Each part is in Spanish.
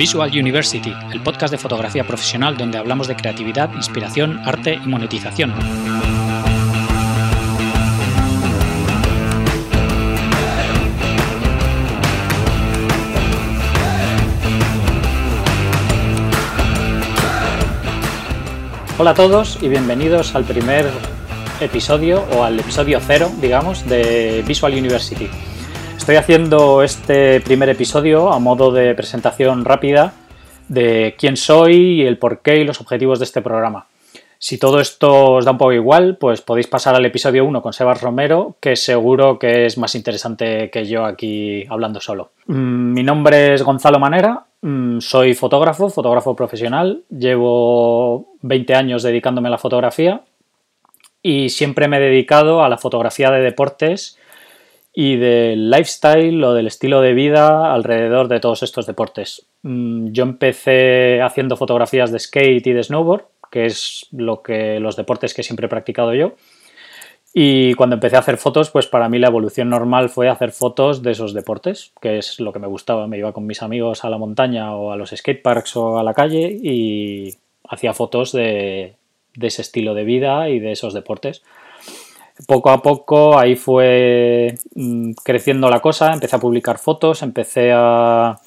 Visual University, el podcast de fotografía profesional donde hablamos de creatividad, inspiración, arte y monetización. Hola a todos y bienvenidos al primer episodio o al episodio cero, digamos, de Visual University. Estoy haciendo este primer episodio a modo de presentación rápida de quién soy, el porqué y los objetivos de este programa. Si todo esto os da un poco igual, pues podéis pasar al episodio 1 con Sebas Romero, que seguro que es más interesante que yo aquí hablando solo. Mm, mi nombre es Gonzalo Manera, mm, soy fotógrafo, fotógrafo profesional, llevo 20 años dedicándome a la fotografía y siempre me he dedicado a la fotografía de deportes y del lifestyle o del estilo de vida alrededor de todos estos deportes. Mm, yo empecé haciendo fotografías de skate y de snowboard, que es lo que los deportes que siempre he practicado yo. Y cuando empecé a hacer fotos, pues para mí la evolución normal fue hacer fotos de esos deportes, que es lo que me gustaba. Me iba con mis amigos a la montaña o a los skateparks o a la calle y hacía fotos de, de ese estilo de vida y de esos deportes poco a poco ahí fue mm, creciendo la cosa, empecé a publicar fotos, empecé a,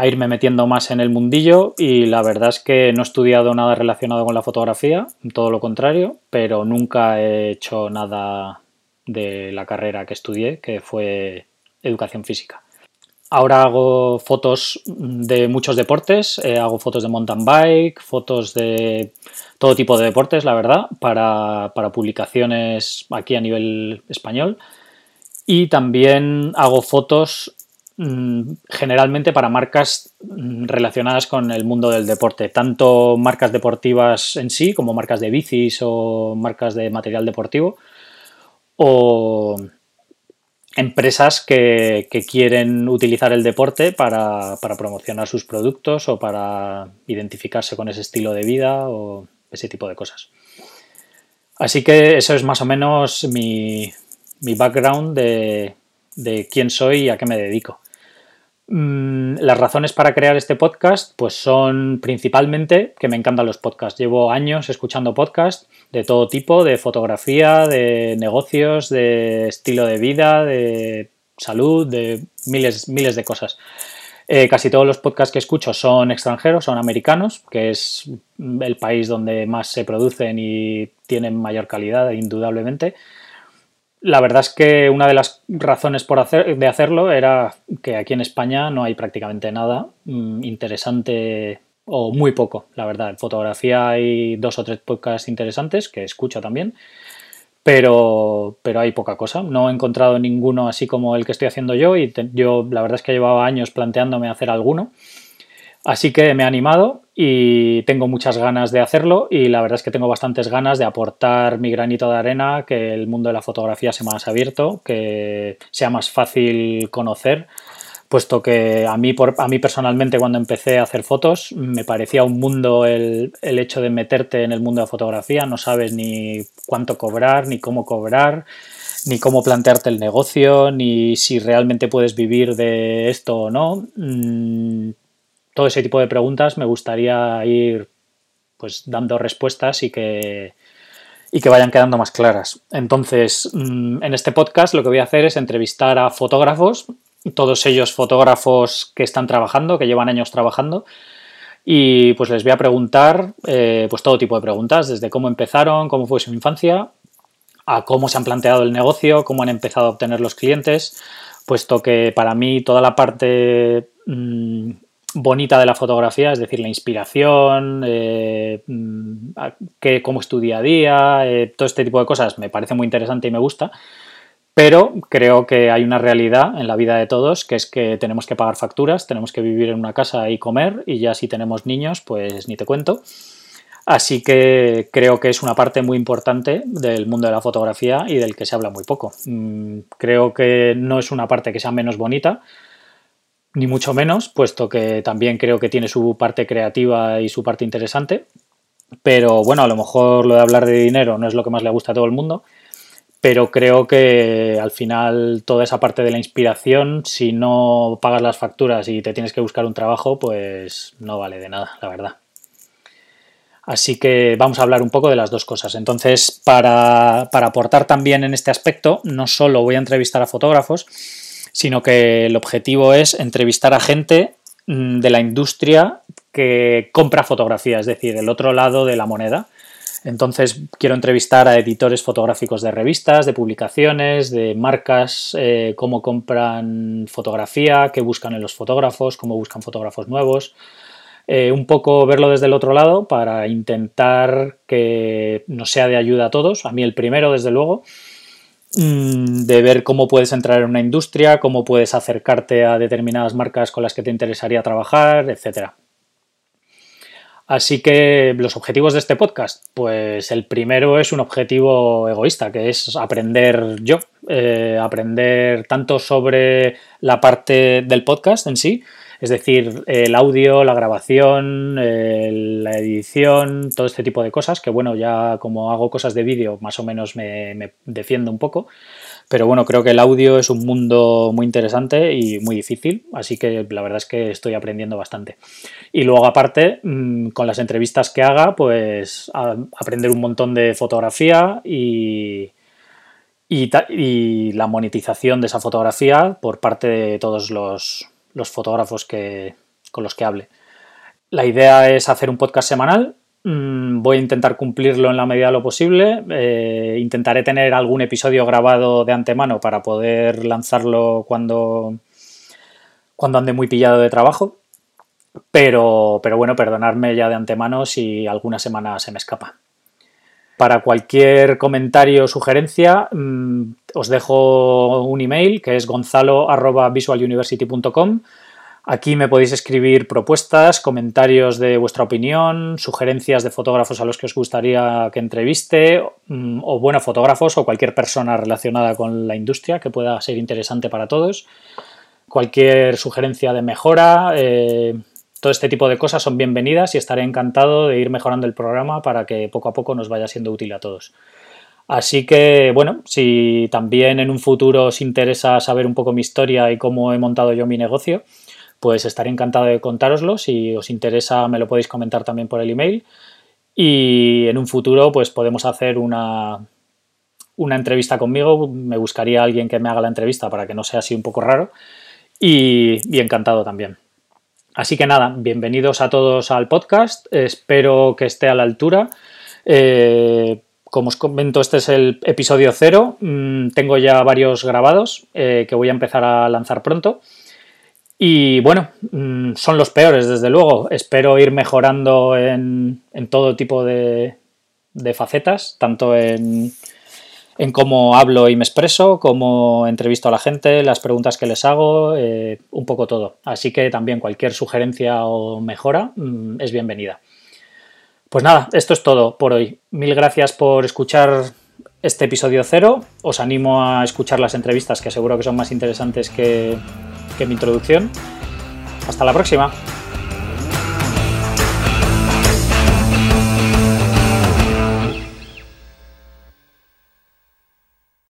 irme metiendo más en el mundillo y la verdad es que no he estudiado nada relacionado con la fotografía, todo lo contrario, pero nunca he hecho nada de la carrera que estudié, que fue educación física. Ahora hago fotos de muchos deportes, eh, hago fotos de mountain bike, fotos de todo tipo de deportes, la verdad, para, publicaciones aquí a nivel español. Y también hago fotos mm, generalmente para marcas mm, relacionadas con el mundo del deporte, tanto marcas deportivas en sí, como marcas de bicis o marcas de material deportivo, o empresas que, quieren utilizar el deporte para, promocionar sus productos o para identificarse con ese estilo de vida o ese tipo de cosas. Así que eso es más o menos mi, background de, quién soy y a qué me dedico. Mm, las razones para crear este podcast pues son principalmente que me encantan los podcasts. Llevo años escuchando podcasts de todo tipo, de fotografía, de negocios, de estilo de vida, de salud, de miles, miles de cosas. Eh, casi todos los podcasts que escucho son extranjeros, son americanos, que es el país donde más se producen y tienen mayor calidad, indudablemente. La verdad es que una de las razones por hacer, de hacerlo era que aquí en España no hay prácticamente nada mm, interesante o muy poco, la verdad. En fotografía hay dos o tres podcasts interesantes que escucho también pero, pero hay poca cosa. No he encontrado ninguno así como el que estoy haciendo yo y yo la verdad es que llevaba años planteándome hacer alguno. Así que me he animado y tengo muchas ganas de hacerlo y la verdad es que tengo bastantes ganas de aportar mi granito de arena, que el mundo de la fotografía sea más abierto, que sea más fácil conocer puesto que a mí, por, a mí personalmente cuando empecé a hacer fotos me parecía un mundo el, el, hecho de meterte en el mundo de la fotografía, no sabes ni cuánto cobrar, ni cómo cobrar, ni cómo plantearte el negocio, ni si realmente puedes vivir de esto o no. Mm, todo ese tipo de preguntas me gustaría ir pues dando respuestas y que, y que vayan quedando más claras. Entonces, mm, en este podcast lo que voy a hacer es entrevistar a fotógrafos todos ellos fotógrafos que están trabajando, que llevan años trabajando. Y pues les voy a preguntar eh, pues todo tipo de preguntas, desde cómo empezaron, cómo fue su infancia, a cómo se han planteado el negocio, cómo han empezado a obtener los clientes, puesto que para mí toda la parte mm, bonita de la fotografía, es decir, la inspiración, eh, mm, cómo es tu día a día, eh, todo este tipo de cosas me parece muy interesante y me gusta. Pero creo que hay una realidad en la vida de todos, que es que tenemos que pagar facturas, tenemos que vivir en una casa y comer, y ya si tenemos niños, pues ni te cuento. Así que creo que es una parte muy importante del mundo de la fotografía y del que se habla muy poco. Mm, creo que no es una parte que sea menos bonita, ni mucho menos, puesto que también creo que tiene su parte creativa y su parte interesante. Pero bueno, a lo mejor lo de hablar de dinero no es lo que más le gusta a todo el mundo pero creo que al final toda esa parte de la inspiración, si no pagas las facturas y te tienes que buscar un trabajo, pues no vale de nada, la verdad. Así que vamos a hablar un poco de las dos cosas. Entonces, para, aportar también en este aspecto, no solo voy a entrevistar a fotógrafos, sino que el objetivo es entrevistar a gente mm, de la industria que compra fotografía, es decir, el otro lado de la moneda. Entonces quiero entrevistar a editores fotográficos de revistas, de publicaciones, de marcas, eh, cómo compran fotografía, qué buscan en los fotógrafos, cómo buscan fotógrafos nuevos, eh, un poco verlo desde el otro lado para intentar que nos sea de ayuda a todos, a mí el primero desde luego, mm, de ver cómo puedes entrar en una industria, cómo puedes acercarte a determinadas marcas con las que te interesaría trabajar, etc. Así que los objetivos de este podcast, pues el primero es un objetivo egoísta, que es aprender yo, eh, aprender tanto sobre la parte del podcast en sí, es decir, el audio, la grabación, la edición, todo este tipo de cosas, que bueno, ya como hago cosas de vídeo, más o menos me, defiendo un poco. Pero bueno, creo que el audio es un mundo muy interesante y muy difícil, así que la verdad es que estoy aprendiendo bastante. Y luego aparte, mm, con las entrevistas que haga, pues aprender un montón de fotografía y, y, la monetización de esa fotografía por parte de todos los, los fotógrafos que, con los que hable. La idea es hacer un podcast semanal. Mm, voy a intentar cumplirlo en la medida de lo posible. Eh, intentaré tener algún episodio grabado de antemano para poder lanzarlo cuando, cuando ande muy pillado de trabajo. Pero, pero bueno, perdonadme ya de antemano si alguna semana se me escapa. Para cualquier comentario o sugerencia, mm, os dejo un email que es gonzalo.visualuniversity.com. Aquí me podéis escribir propuestas, comentarios de vuestra opinión, sugerencias de fotógrafos a los que os gustaría que entreviste, mm, o bueno, fotógrafos o cualquier persona relacionada con la industria que pueda ser interesante para todos. Cualquier sugerencia de mejora, eh, todo este tipo de cosas son bienvenidas y estaré encantado de ir mejorando el programa para que poco a poco nos vaya siendo útil a todos. Así que, bueno, si también en un futuro os interesa saber un poco mi historia y cómo he montado yo mi negocio, pues estaré encantado de contároslo. Si os interesa, me lo podéis comentar también por el email. Y en un futuro, pues podemos hacer una, una entrevista conmigo. Me buscaría alguien que me haga la entrevista para que no sea así un poco raro. Y, encantado también. Así que nada, bienvenidos a todos al podcast. Espero que esté a la altura. Eh, como os comento, este es el episodio cero. Mm, tengo ya varios grabados eh, que voy a empezar a lanzar pronto. Y bueno, mm, son los peores, desde luego. Espero ir mejorando en, todo tipo de facetas, tanto en, cómo hablo y me expreso, cómo entrevisto a la gente, las preguntas que les hago, eh, un poco todo. Así que también cualquier sugerencia o mejora mm, es bienvenida. Pues nada, esto es todo por hoy. Mil gracias por escuchar este episodio cero. Os animo a escuchar las entrevistas que seguro que son más interesantes que, que mi introducción. Hasta la próxima.